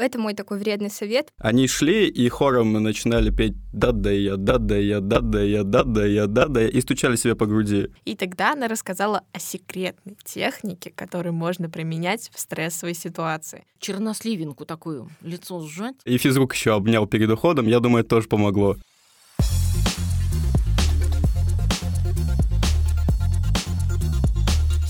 Это мой такой вредный совет. Они шли и хором начинали петь «да-да я, да-да я, да-да я, да-да я, да-да я» и стучали себе по груди. И тогда она рассказала о секретной технике, которую можно применять в стрессовой ситуации. Черносливинку такую, лицо сжать. И физрук еще обнял перед уходом, я думаю, это тоже помогло.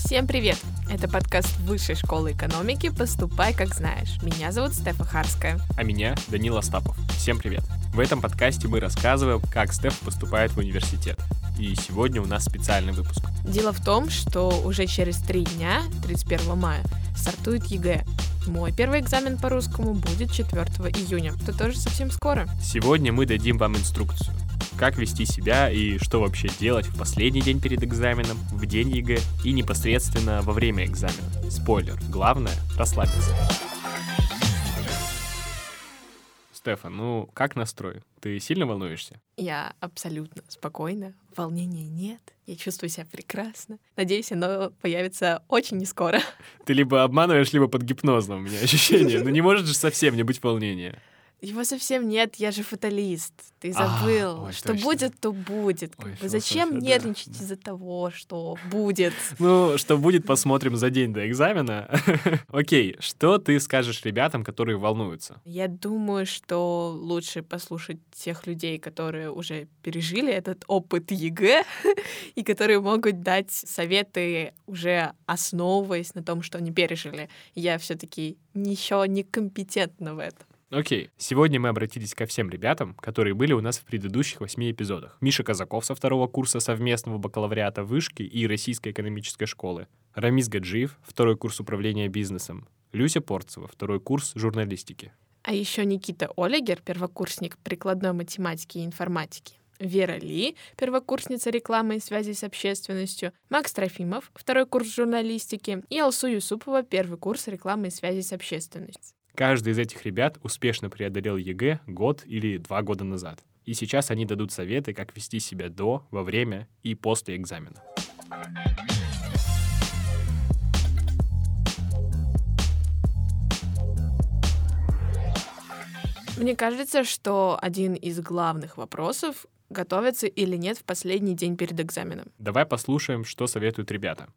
Всем привет! Это подкаст Высшей школы экономики «Поступай, как знаешь». Меня зовут Стефа Харская. А меня Данил Остапов. Всем привет! В этом подкасте мы рассказываем, как Стеф поступает в университет. И сегодня у нас специальный выпуск. Дело в том, что уже через три дня, 31 мая, стартует ЕГЭ. Мой первый экзамен по русскому будет 4 июня. Это тоже совсем скоро. Сегодня мы дадим вам инструкцию, как вести себя и что вообще делать в последний день перед экзаменом, в день ЕГЭ и непосредственно во время экзамена. Спойлер, главное — расслабиться. Стефан, ну как настрой? Ты сильно волнуешься? Я абсолютно спокойна, волнения нет, я чувствую себя прекрасно. Надеюсь, оно появится очень не скоро. Ты либо обманываешь, либо под гипнозом, у меня ощущение. Ну не может же совсем не быть волнения. Его совсем нет, я же фаталист. Ты забыл. А, ой, что точно. будет, то будет. Ой, зачем да, нервничать да. из-за того, что будет? Ну, что будет, посмотрим за день до экзамена. Окей, что ты скажешь ребятам, которые волнуются? Я думаю, что лучше послушать тех людей, которые уже пережили этот опыт ЕГЭ и которые могут дать советы уже основываясь на том, что они пережили. Я все-таки еще не компетентна в этом. Окей, сегодня мы обратились ко всем ребятам, которые были у нас в предыдущих восьми эпизодах. Миша Казаков со второго курса совместного бакалавриата Вышки и Российской экономической школы. Рамис Гаджиев, второй курс управления бизнесом. Люся Порцева, второй курс журналистики. А еще Никита Олегер, первокурсник прикладной математики и информатики. Вера Ли, первокурсница рекламы и связи с общественностью, Макс Трофимов, второй курс журналистики, и Алсу Юсупова, первый курс рекламы и связи с общественностью. Каждый из этих ребят успешно преодолел ЕГЭ год или два года назад. И сейчас они дадут советы, как вести себя до, во время и после экзамена. Мне кажется, что один из главных вопросов — готовиться или нет в последний день перед экзаменом. Давай послушаем, что советуют ребята.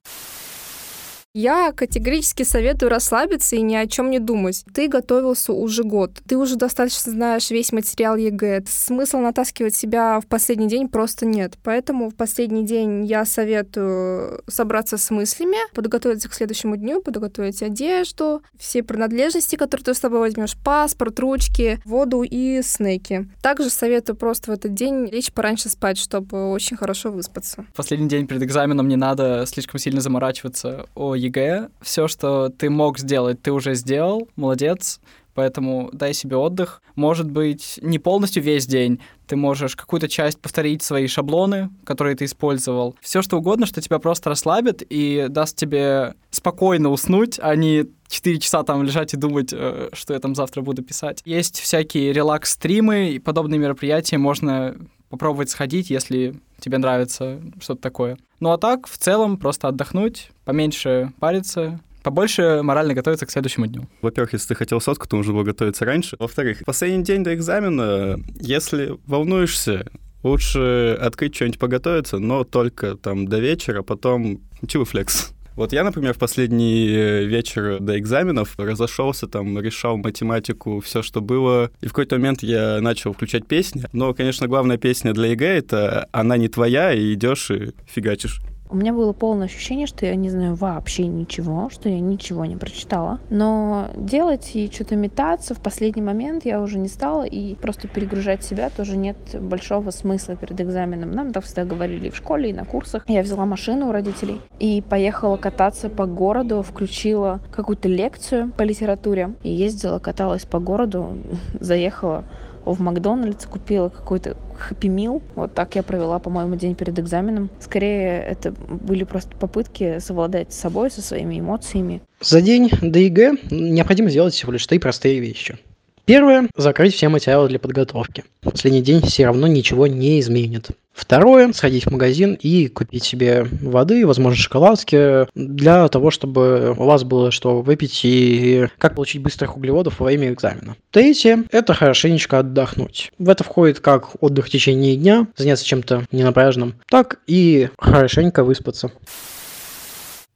Я категорически советую расслабиться и ни о чем не думать. Ты готовился уже год. Ты уже достаточно знаешь весь материал ЕГЭ. Смысла натаскивать себя в последний день просто нет. Поэтому в последний день я советую собраться с мыслями, подготовиться к следующему дню, подготовить одежду, все принадлежности, которые ты с собой возьмешь, паспорт, ручки, воду и снеки. Также советую просто в этот день лечь пораньше спать, чтобы очень хорошо выспаться. последний день перед экзаменом не надо слишком сильно заморачиваться о ЕГЭ. Все, что ты мог сделать, ты уже сделал. Молодец. Поэтому дай себе отдых. Может быть, не полностью весь день. Ты можешь какую-то часть повторить свои шаблоны, которые ты использовал. Все что угодно, что тебя просто расслабит и даст тебе спокойно уснуть, а не 4 часа там лежать и думать, э, что я там завтра буду писать. Есть всякие релакс-стримы и подобные мероприятия. Можно попробовать сходить, если тебе нравится что-то такое. Ну а так, в целом, просто отдохнуть, поменьше париться, побольше морально готовиться к следующему дню. Во-первых, если ты хотел сотку, то нужно было готовиться раньше. Во-вторых, последний день до экзамена, если волнуешься, лучше открыть что-нибудь поготовиться, но только там до вечера, потом chill, flex. Вот я, например, в последний э, вечер до экзаменов разошелся, там, решал математику, все, что было. И в какой-то момент я начал включать песни. Но, конечно, главная песня для ЕГЭ — это «Она не твоя», и идешь и фигачишь. У меня было полное ощущение, что я не знаю вообще ничего, что я ничего не прочитала. Но делать и что-то метаться в последний момент я уже не стала, и просто перегружать себя тоже нет большого смысла перед экзаменом. Нам так всегда говорили в школе, и на курсах. Я взяла машину у родителей и поехала кататься по городу, включила какую-то лекцию по литературе и ездила, каталась по городу, заехала в Макдональдс, купила какой-то хэппи мил. Вот так я провела, по-моему, день перед экзаменом. Скорее, это были просто попытки совладать с собой, со своими эмоциями. За день до ЕГЭ необходимо сделать всего лишь три простые вещи. Первое – закрыть все материалы для подготовки. Последний день все равно ничего не изменит. Второе, сходить в магазин и купить себе воды, возможно, шоколадки, для того, чтобы у вас было что выпить и как получить быстрых углеводов во время экзамена. Третье, это хорошенечко отдохнуть. В это входит как отдых в течение дня, заняться чем-то ненапряжным, так и хорошенько выспаться.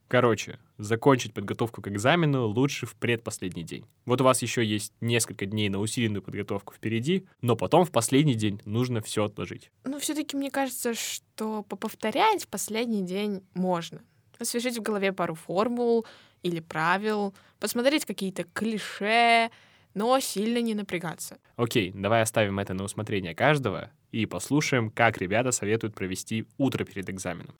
Короче, закончить подготовку к экзамену лучше в предпоследний день. Вот у вас еще есть несколько дней на усиленную подготовку впереди, но потом в последний день нужно все отложить. Ну, все-таки мне кажется, что поповторять в последний день можно. Освежить в голове пару формул или правил, посмотреть какие-то клише, но сильно не напрягаться. Окей, давай оставим это на усмотрение каждого и послушаем, как ребята советуют провести утро перед экзаменом.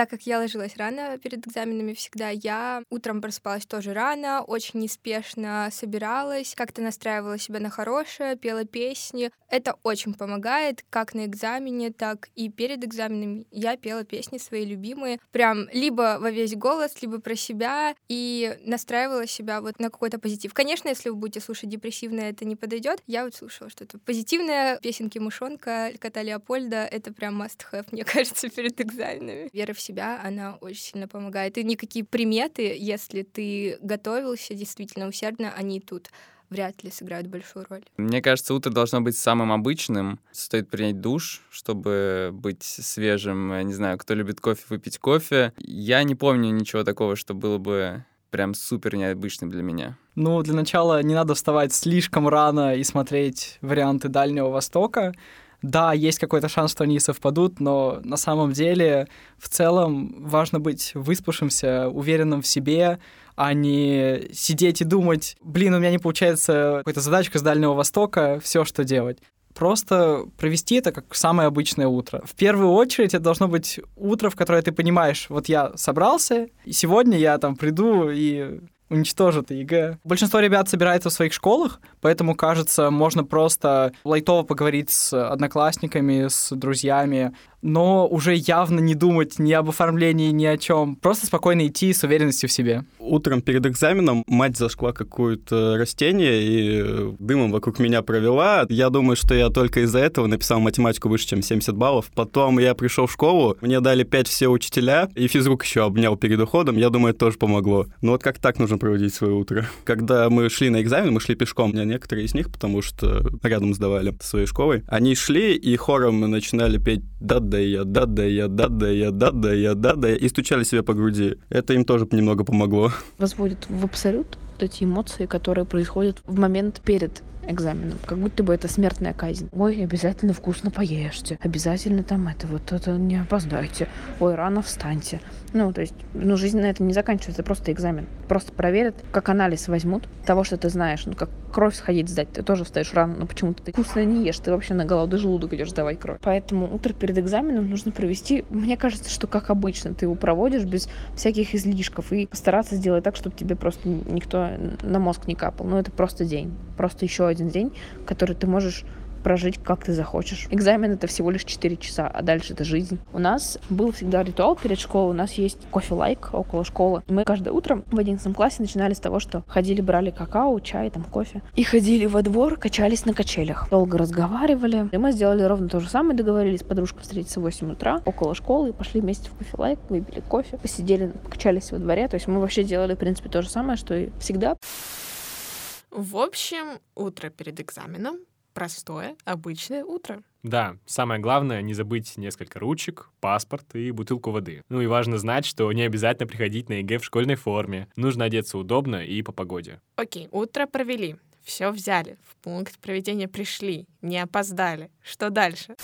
Так как я ложилась рано перед экзаменами всегда, я утром просыпалась тоже рано, очень неспешно собиралась, как-то настраивала себя на хорошее, пела песни. Это очень помогает, как на экзамене, так и перед экзаменом. Я пела песни свои любимые, прям либо во весь голос, либо про себя, и настраивала себя вот на какой-то позитив. Конечно, если вы будете слушать депрессивное, это не подойдет. Я вот слушала что-то позитивное, песенки Мышонка, Кота Леопольда, это прям must-have, мне кажется, перед экзаменами. Вера в себя, она очень сильно помогает. И никакие приметы, если ты готовился действительно усердно, они тут вряд ли сыграют большую роль. Мне кажется, утро должно быть самым обычным. Стоит принять душ, чтобы быть свежим. Я не знаю, кто любит кофе, выпить кофе. Я не помню ничего такого, что было бы прям супер необычным для меня. Ну, для начала не надо вставать слишком рано и смотреть варианты Дальнего Востока да, есть какой-то шанс, что они совпадут, но на самом деле в целом важно быть выспавшимся, уверенным в себе, а не сидеть и думать, блин, у меня не получается какая-то задачка с Дальнего Востока, все, что делать. Просто провести это как самое обычное утро. В первую очередь это должно быть утро, в которое ты понимаешь, вот я собрался, и сегодня я там приду и уничтожу ЕГЭ. Большинство ребят собирается в своих школах, поэтому, кажется, можно просто лайтово поговорить с одноклассниками, с друзьями, но уже явно не думать ни об оформлении, ни о чем. Просто спокойно идти с уверенностью в себе. Утром перед экзаменом мать зашла какое-то растение и дымом вокруг меня провела. Я думаю, что я только из-за этого написал математику выше, чем 70 баллов. Потом я пришел в школу, мне дали 5 все учителя, и физрук еще обнял перед уходом. Я думаю, это тоже помогло. Но вот как так нужно проводить свое утро? Когда мы шли на экзамен, мы шли пешком. У меня некоторые из них, потому что рядом сдавали своей школой, они шли и хором начинали петь «Да, да я, да, да я, да, да я, да, да я, да, да и стучали себе по груди. Это им тоже немного помогло. Возводит в абсолют эти эмоции, которые происходят в момент перед экзаменом. Как будто бы это смертная казнь. Ой, обязательно вкусно поешьте. Обязательно там это вот это не опоздайте. Ой, рано встаньте. Ну, то есть, ну, жизнь на этом не заканчивается, просто экзамен. Просто проверят, как анализ возьмут того, что ты знаешь. Ну, как кровь сходить сдать, ты тоже встаешь рано, но почему-то ты вкусно не ешь, ты вообще на голодный желудок идешь сдавать кровь. Поэтому утро перед экзаменом нужно провести, мне кажется, что как обычно, ты его проводишь без всяких излишков и постараться сделать так, чтобы тебе просто никто на мозг не капал. Ну, это просто день, просто еще один день, который ты можешь прожить как ты захочешь. Экзамен это всего лишь 4 часа, а дальше это жизнь. У нас был всегда ритуал перед школой, у нас есть кофе-лайк около школы. Мы каждое утро в 11 классе начинали с того, что ходили, брали какао, чай, там кофе. И ходили во двор, качались на качелях. Долго разговаривали. И мы сделали ровно то же самое, договорились с подружкой встретиться в 8 утра около школы и пошли вместе в кофе-лайк, выпили кофе, посидели, качались во дворе. То есть мы вообще делали, в принципе, то же самое, что и всегда. В общем, утро перед экзаменом простое, обычное утро. Да, самое главное не забыть несколько ручек, паспорт и бутылку воды. Ну и важно знать, что не обязательно приходить на ЕГЭ в школьной форме. Нужно одеться удобно и по погоде. Окей, утро провели, все взяли, в пункт проведения пришли, не опоздали. Что дальше?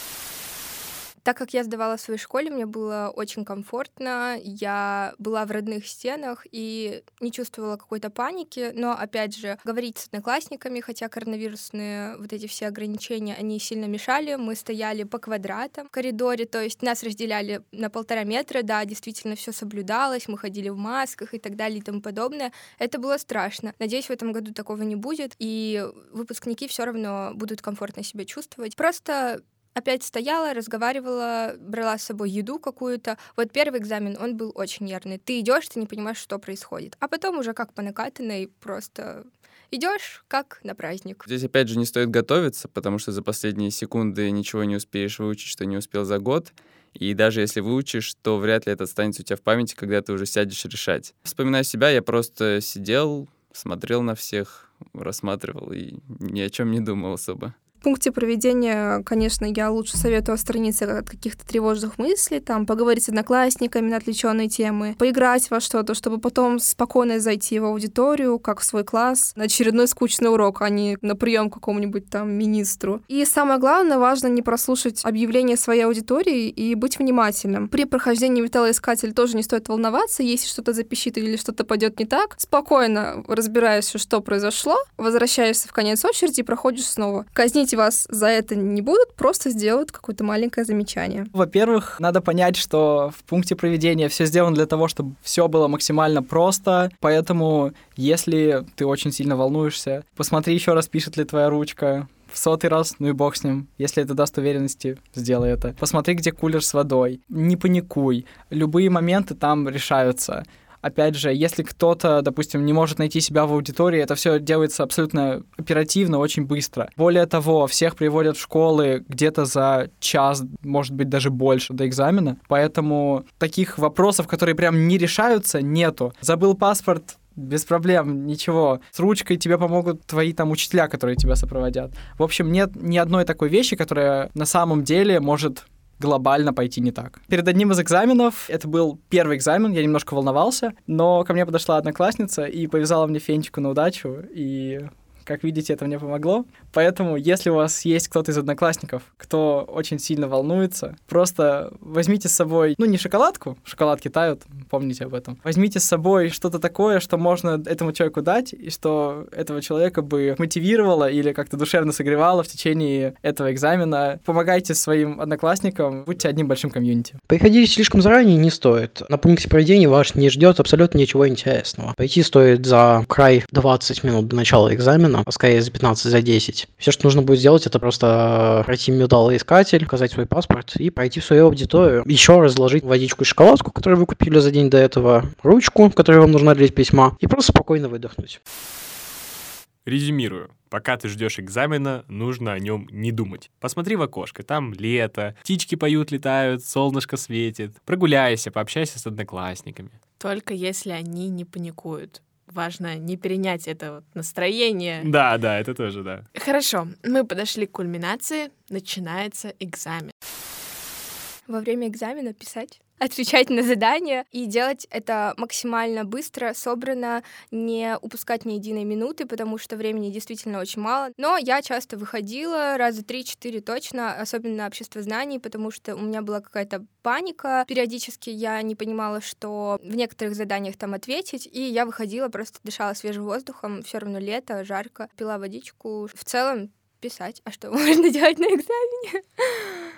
Так как я сдавала в своей школе, мне было очень комфортно, я была в родных стенах и не чувствовала какой-то паники, но, опять же, говорить с одноклассниками, хотя коронавирусные вот эти все ограничения, они сильно мешали, мы стояли по квадратам в коридоре, то есть нас разделяли на полтора метра, да, действительно все соблюдалось, мы ходили в масках и так далее и тому подобное. Это было страшно. Надеюсь, в этом году такого не будет, и выпускники все равно будут комфортно себя чувствовать. Просто опять стояла, разговаривала, брала с собой еду какую-то. Вот первый экзамен, он был очень нервный. Ты идешь, ты не понимаешь, что происходит. А потом уже как по накатанной просто идешь как на праздник. Здесь, опять же, не стоит готовиться, потому что за последние секунды ничего не успеешь выучить, что не успел за год. И даже если выучишь, то вряд ли это останется у тебя в памяти, когда ты уже сядешь решать. Вспоминая себя, я просто сидел, смотрел на всех, рассматривал и ни о чем не думал особо. Пункте проведения, конечно, я лучше советую отстраниться от каких-то тревожных мыслей, там, поговорить с одноклассниками на отвлеченные темы, поиграть во что-то, чтобы потом спокойно зайти в аудиторию, как в свой класс, на очередной скучный урок, а не на прием какому-нибудь там министру. И самое главное, важно не прослушать объявление своей аудитории и быть внимательным. При прохождении металлоискателя тоже не стоит волноваться, если что-то запищит или что-то пойдет не так. Спокойно разбираешься, что произошло, возвращаешься в конец очереди и проходишь снова. Казнить вас за это не будут, просто сделают какое-то маленькое замечание. Во-первых, надо понять, что в пункте проведения все сделано для того, чтобы все было максимально просто, поэтому если ты очень сильно волнуешься, посмотри еще раз, пишет ли твоя ручка, в сотый раз, ну и бог с ним. Если это даст уверенности, сделай это. Посмотри, где кулер с водой. Не паникуй. Любые моменты там решаются опять же, если кто-то, допустим, не может найти себя в аудитории, это все делается абсолютно оперативно, очень быстро. Более того, всех приводят в школы где-то за час, может быть, даже больше до экзамена, поэтому таких вопросов, которые прям не решаются, нету. Забыл паспорт, без проблем, ничего. С ручкой тебе помогут твои там учителя, которые тебя сопроводят. В общем, нет ни одной такой вещи, которая на самом деле может глобально пойти не так. Перед одним из экзаменов, это был первый экзамен, я немножко волновался, но ко мне подошла одноклассница и повязала мне фенчику на удачу, и как видите, это мне помогло. Поэтому, если у вас есть кто-то из одноклассников, кто очень сильно волнуется, просто возьмите с собой, ну, не шоколадку, шоколадки тают, помните об этом. Возьмите с собой что-то такое, что можно этому человеку дать, и что этого человека бы мотивировало или как-то душевно согревало в течение этого экзамена. Помогайте своим одноклассникам, будьте одним большим комьюнити. Приходите слишком заранее не стоит. На пункте проведения вас не ждет абсолютно ничего интересного. Пойти стоит за край 20 минут до начала экзамена, а скорее за 15, за 10. Все, что нужно будет сделать, это просто пройти металлоискатель, указать свой паспорт и пройти в свою аудиторию. Еще разложить водичку и шоколадку, которую вы купили за день до этого, ручку, которая вам нужна для письма, и просто спокойно выдохнуть. Резюмирую. Пока ты ждешь экзамена, нужно о нем не думать. Посмотри в окошко, там лето, птички поют, летают, солнышко светит. Прогуляйся, пообщайся с одноклассниками. Только если они не паникуют важно не перенять это вот настроение. Да, да, это тоже, да. Хорошо, мы подошли к кульминации, начинается экзамен. Во время экзамена писать отвечать на задания и делать это максимально быстро, собрано, не упускать ни единой минуты, потому что времени действительно очень мало. Но я часто выходила, раза три-четыре точно, особенно на общество знаний, потому что у меня была какая-то паника. Периодически я не понимала, что в некоторых заданиях там ответить, и я выходила, просто дышала свежим воздухом, все равно лето, жарко, пила водичку. В целом писать. А что можно делать на экзамене?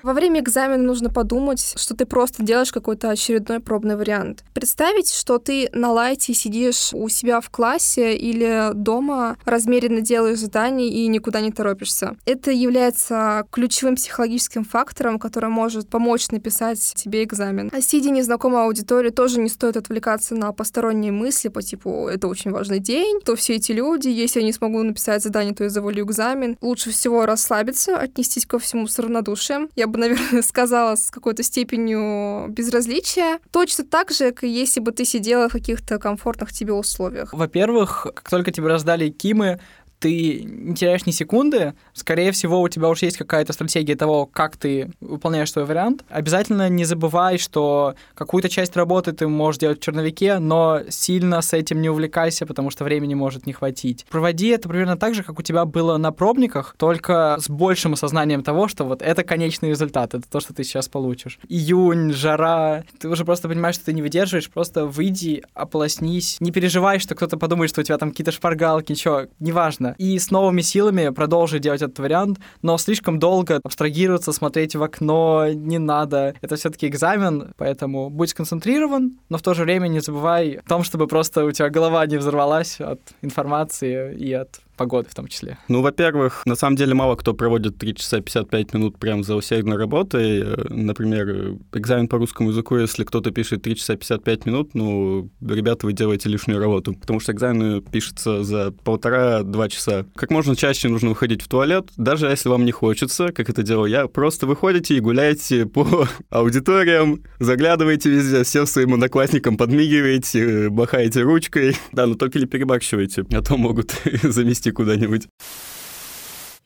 Во время экзамена нужно подумать, что ты просто делаешь какой-то очередной пробный вариант. Представить, что ты на лайте сидишь у себя в классе или дома, размеренно делаешь задания и никуда не торопишься. Это является ключевым психологическим фактором, который может помочь написать тебе экзамен. А сидя незнакомой аудитории, тоже не стоит отвлекаться на посторонние мысли по типу «это очень важный день», то все эти люди, если я не смогу написать задание, то я завалю экзамен. Лучше всего расслабиться, отнестись ко всему с равнодушием. Я бы, наверное, сказала с какой-то степенью безразличия. Точно так же, как если бы ты сидела в каких-то комфортных тебе условиях. Во-первых, как только тебе раздали кимы, ты не теряешь ни секунды, скорее всего, у тебя уже есть какая-то стратегия того, как ты выполняешь свой вариант. Обязательно не забывай, что какую-то часть работы ты можешь делать в черновике, но сильно с этим не увлекайся, потому что времени может не хватить. Проводи это примерно так же, как у тебя было на пробниках, только с большим осознанием того, что вот это конечный результат, это то, что ты сейчас получишь. Июнь, жара, ты уже просто понимаешь, что ты не выдерживаешь, просто выйди, ополоснись, не переживай, что кто-то подумает, что у тебя там какие-то шпаргалки, ничего, неважно важно. И с новыми силами продолжить делать этот вариант, но слишком долго абстрагироваться, смотреть в окно не надо. Это все-таки экзамен, поэтому будь сконцентрирован, но в то же время не забывай о том, чтобы просто у тебя голова не взорвалась от информации и от погоды в том числе? Ну, во-первых, на самом деле мало кто проводит 3 часа 55 минут прям за усердной работой. Э, Например, экзамен по русскому языку, если кто-то пишет 3 часа 55 минут, ну, ребята, вы делаете лишнюю работу, потому что экзамен пишется за полтора-два часа. Как можно чаще нужно выходить в туалет, даже если вам не хочется, как это делал я, просто выходите и гуляете по аудиториям, заглядываете везде, всем своим одноклассникам подмигиваете, махаете ручкой. Да, но только не перебарщивайте, а то могут замести куда-нибудь.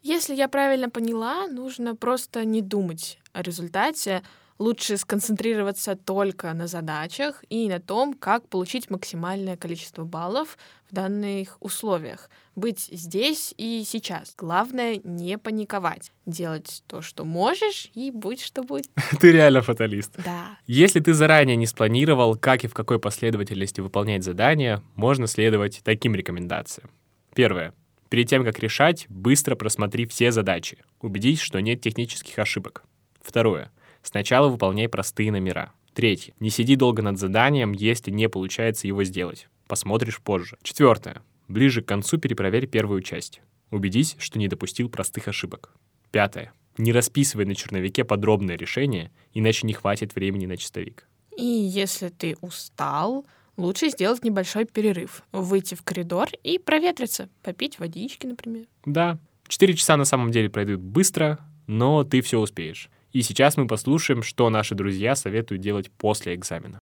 Если я правильно поняла, нужно просто не думать о результате, лучше сконцентрироваться только на задачах и на том, как получить максимальное количество баллов в данных условиях. Быть здесь и сейчас. Главное не паниковать. Делать то, что можешь, и будь что будет. Ты реально фаталист. Да. Если ты заранее не спланировал, как и в какой последовательности выполнять задания, можно следовать таким рекомендациям. Первое. Перед тем, как решать, быстро просмотри все задачи. Убедись, что нет технических ошибок. Второе. Сначала выполняй простые номера. Третье. Не сиди долго над заданием, если не получается его сделать. Посмотришь позже. Четвертое. Ближе к концу перепроверь первую часть. Убедись, что не допустил простых ошибок. Пятое. Не расписывай на черновике подробное решение, иначе не хватит времени на чистовик. И если ты устал, лучше сделать небольшой перерыв, выйти в коридор и проветриться, попить водички, например. Да, 4 часа на самом деле пройдут быстро, но ты все успеешь. И сейчас мы послушаем, что наши друзья советуют делать после экзамена.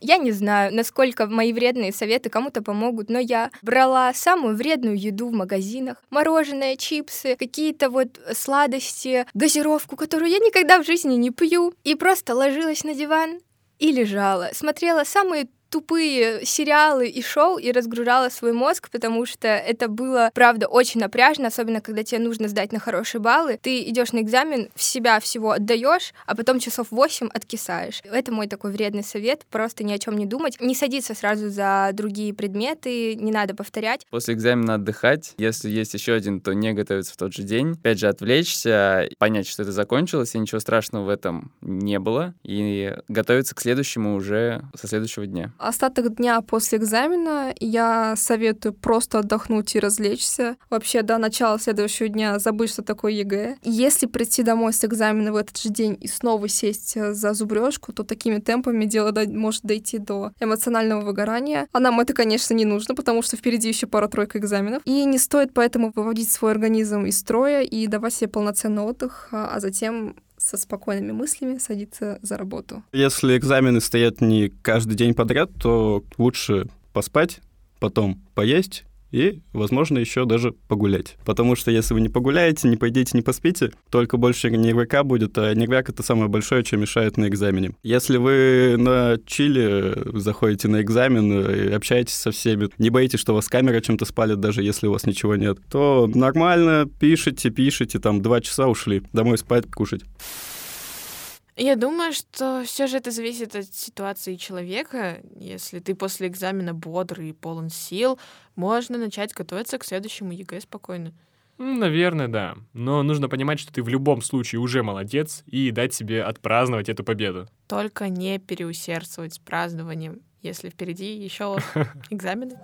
Я не знаю, насколько мои вредные советы кому-то помогут, но я брала самую вредную еду в магазинах. Мороженое, чипсы, какие-то вот сладости, газировку, которую я никогда в жизни не пью. И просто ложилась на диван и лежала. Смотрела самые тупые сериалы и шоу и разгружала свой мозг, потому что это было, правда, очень напряжно, особенно когда тебе нужно сдать на хорошие баллы. Ты идешь на экзамен, в себя всего отдаешь, а потом часов 8 откисаешь. Это мой такой вредный совет, просто ни о чем не думать. Не садиться сразу за другие предметы, не надо повторять. После экзамена отдыхать. Если есть еще один, то не готовиться в тот же день. Опять же, отвлечься, понять, что это закончилось, и ничего страшного в этом не было. И готовиться к следующему уже со следующего дня. Остаток дня после экзамена я советую просто отдохнуть и развлечься. Вообще, до начала следующего дня забыть, что такое ЕГЭ. Если прийти домой с экзамена в этот же день и снова сесть э, за зубрежку, то такими темпами дело может дойти до эмоционального выгорания. А нам это, конечно, не нужно, потому что впереди еще пара-тройка экзаменов. И не стоит поэтому выводить свой организм из строя и давать себе полноценный отдых, а а затем со спокойными мыслями садиться за работу. Если экзамены стоят не каждый день подряд, то лучше поспать, потом поесть и, возможно, еще даже погулять. Потому что если вы не погуляете, не пойдете, не поспите, только больше нервяка будет, а нервяк — это самое большое, что мешает на экзамене. Если вы на чили заходите на экзамен и общаетесь со всеми, не боитесь, что вас камера чем-то спалит, даже если у вас ничего нет, то нормально пишите, пишите, там, два часа ушли, домой спать, кушать. Я думаю, что все же это зависит от ситуации человека. Если ты после экзамена бодрый и полон сил, можно начать готовиться к следующему ЕГЭ спокойно. Наверное, да. Но нужно понимать, что ты в любом случае уже молодец и дать себе отпраздновать эту победу. Только не переусердствовать с празднованием, если впереди еще экзамены.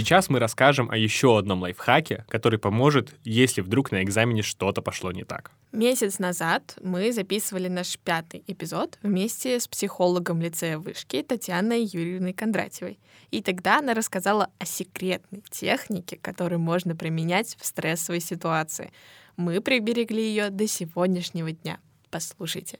Сейчас мы расскажем о еще одном лайфхаке, который поможет, если вдруг на экзамене что-то пошло не так. Месяц назад мы записывали наш пятый эпизод вместе с психологом лицея вышки Татьяной Юрьевной Кондратьевой. И тогда она рассказала о секретной технике, которую можно применять в стрессовой ситуации. Мы приберегли ее до сегодняшнего дня. Послушайте.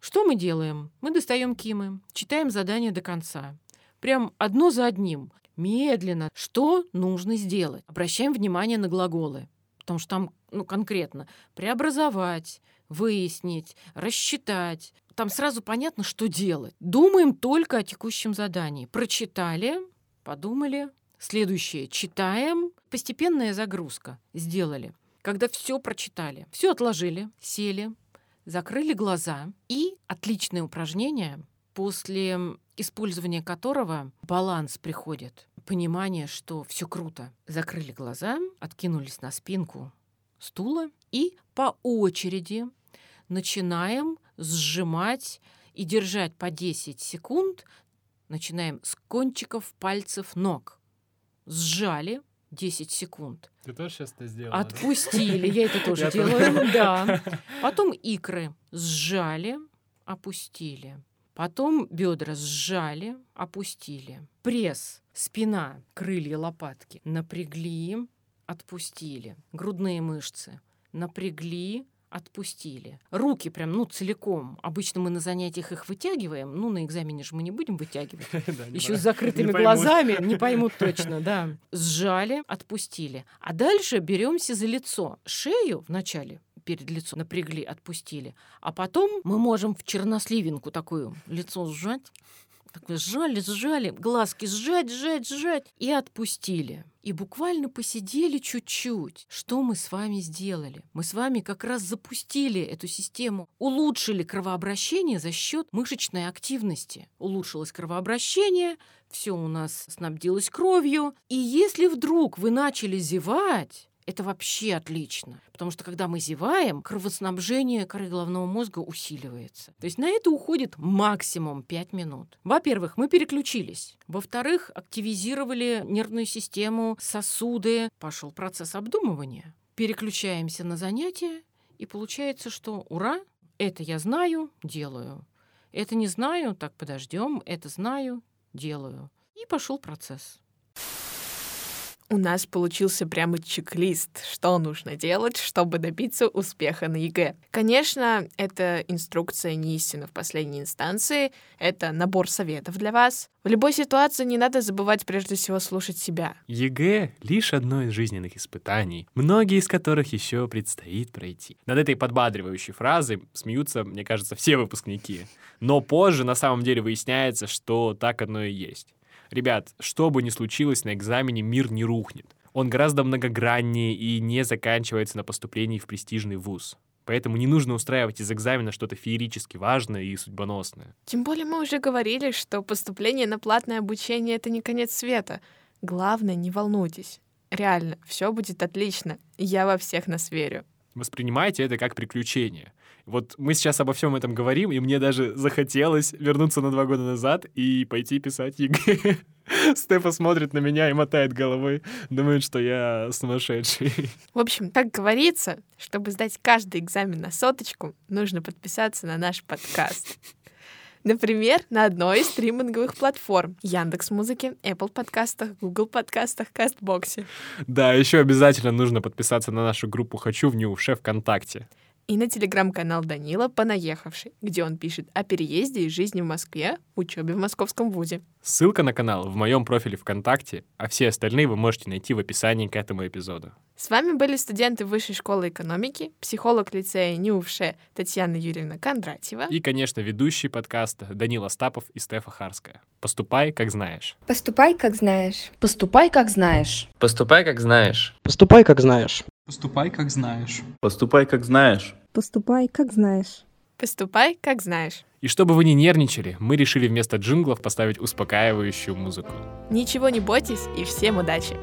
Что мы делаем? Мы достаем кимы, читаем задание до конца. Прям одно за одним. Медленно. Что нужно сделать? Обращаем внимание на глаголы. Потому что там, ну, конкретно, преобразовать, выяснить, рассчитать. Там сразу понятно, что делать. Думаем только о текущем задании. Прочитали, подумали. Следующее. Читаем. Постепенная загрузка. Сделали. Когда все прочитали, все отложили, сели, закрыли глаза. И отличное упражнение, после использования которого баланс приходит. Понимание, что все круто. Закрыли глаза, откинулись на спинку стула и по очереди начинаем сжимать и держать по 10 секунд. Начинаем с кончиков пальцев ног. Сжали 10 секунд. Ты тоже сейчас это сделала? Отпустили. Я это тоже делаю. Да. Потом икры сжали, опустили. Потом бедра сжали, опустили. Пресс, спина, крылья, лопатки напрягли, отпустили. Грудные мышцы напрягли, отпустили. Руки прям, ну, целиком. Обычно мы на занятиях их вытягиваем. Ну, на экзамене же мы не будем вытягивать. Еще с закрытыми глазами не поймут точно, да. Сжали, отпустили. А дальше беремся за лицо. Шею вначале перед лицом напрягли, отпустили. А потом мы можем в черносливинку такую лицо сжать. Такое сжали, сжали, глазки сжать, сжать, сжать и отпустили. И буквально посидели чуть-чуть. Что мы с вами сделали? Мы с вами как раз запустили эту систему, улучшили кровообращение за счет мышечной активности. Улучшилось кровообращение, все у нас снабдилось кровью. И если вдруг вы начали зевать, это вообще отлично, потому что когда мы зеваем, кровоснабжение коры головного мозга усиливается. То есть на это уходит максимум 5 минут. Во-первых, мы переключились. Во-вторых, активизировали нервную систему, сосуды. Пошел процесс обдумывания. Переключаемся на занятия, и получается, что ура, это я знаю, делаю. Это не знаю, так подождем, это знаю, делаю. И пошел процесс. У нас получился прямо чек-лист, что нужно делать, чтобы добиться успеха на ЕГЭ. Конечно, это инструкция не истина в последней инстанции, это набор советов для вас. В любой ситуации не надо забывать прежде всего слушать себя. ЕГЭ — лишь одно из жизненных испытаний, многие из которых еще предстоит пройти. Над этой подбадривающей фразой смеются, мне кажется, все выпускники. Но позже на самом деле выясняется, что так оно и есть. Ребят, что бы ни случилось на экзамене, мир не рухнет. Он гораздо многограннее и не заканчивается на поступлении в престижный вуз. Поэтому не нужно устраивать из экзамена что-то феерически важное и судьбоносное. Тем более мы уже говорили, что поступление на платное обучение — это не конец света. Главное, не волнуйтесь. Реально, все будет отлично. Я во всех нас верю. Воспринимайте это как приключение. Вот мы сейчас обо всем этом говорим, и мне даже захотелось вернуться на два года назад и пойти писать ЕГЭ. Стефа смотрит на меня и мотает головой, думает, что я сумасшедший. В общем, как говорится, чтобы сдать каждый экзамен на соточку, нужно подписаться на наш подкаст. Например, на одной из стриминговых платформ Яндекс Музыки, Apple подкастах, Google подкастах, Кастбоксе. Да, еще обязательно нужно подписаться на нашу группу «Хочу в Нюше» ВКонтакте. И на телеграм-канал Данила «Понаехавший», где он пишет о переезде и жизни в Москве, учебе в московском вузе. Ссылка на канал в моем профиле ВКонтакте, а все остальные вы можете найти в описании к этому эпизоду. С вами были студенты Высшей школы экономики, психолог лицея НИУВШЕ Татьяна Юрьевна Кондратьева. И, конечно, ведущие подкаста Данила Стапов и Стефа Харская. Поступай, как знаешь. Поступай, как знаешь. Поступай, как знаешь. Поступай, как знаешь. Поступай, как знаешь. Поступай, как знаешь. Поступай, как знаешь. Поступай, как знаешь. Поступай, как знаешь. И чтобы вы не нервничали, мы решили вместо джинглов поставить успокаивающую музыку. Ничего не бойтесь и всем удачи!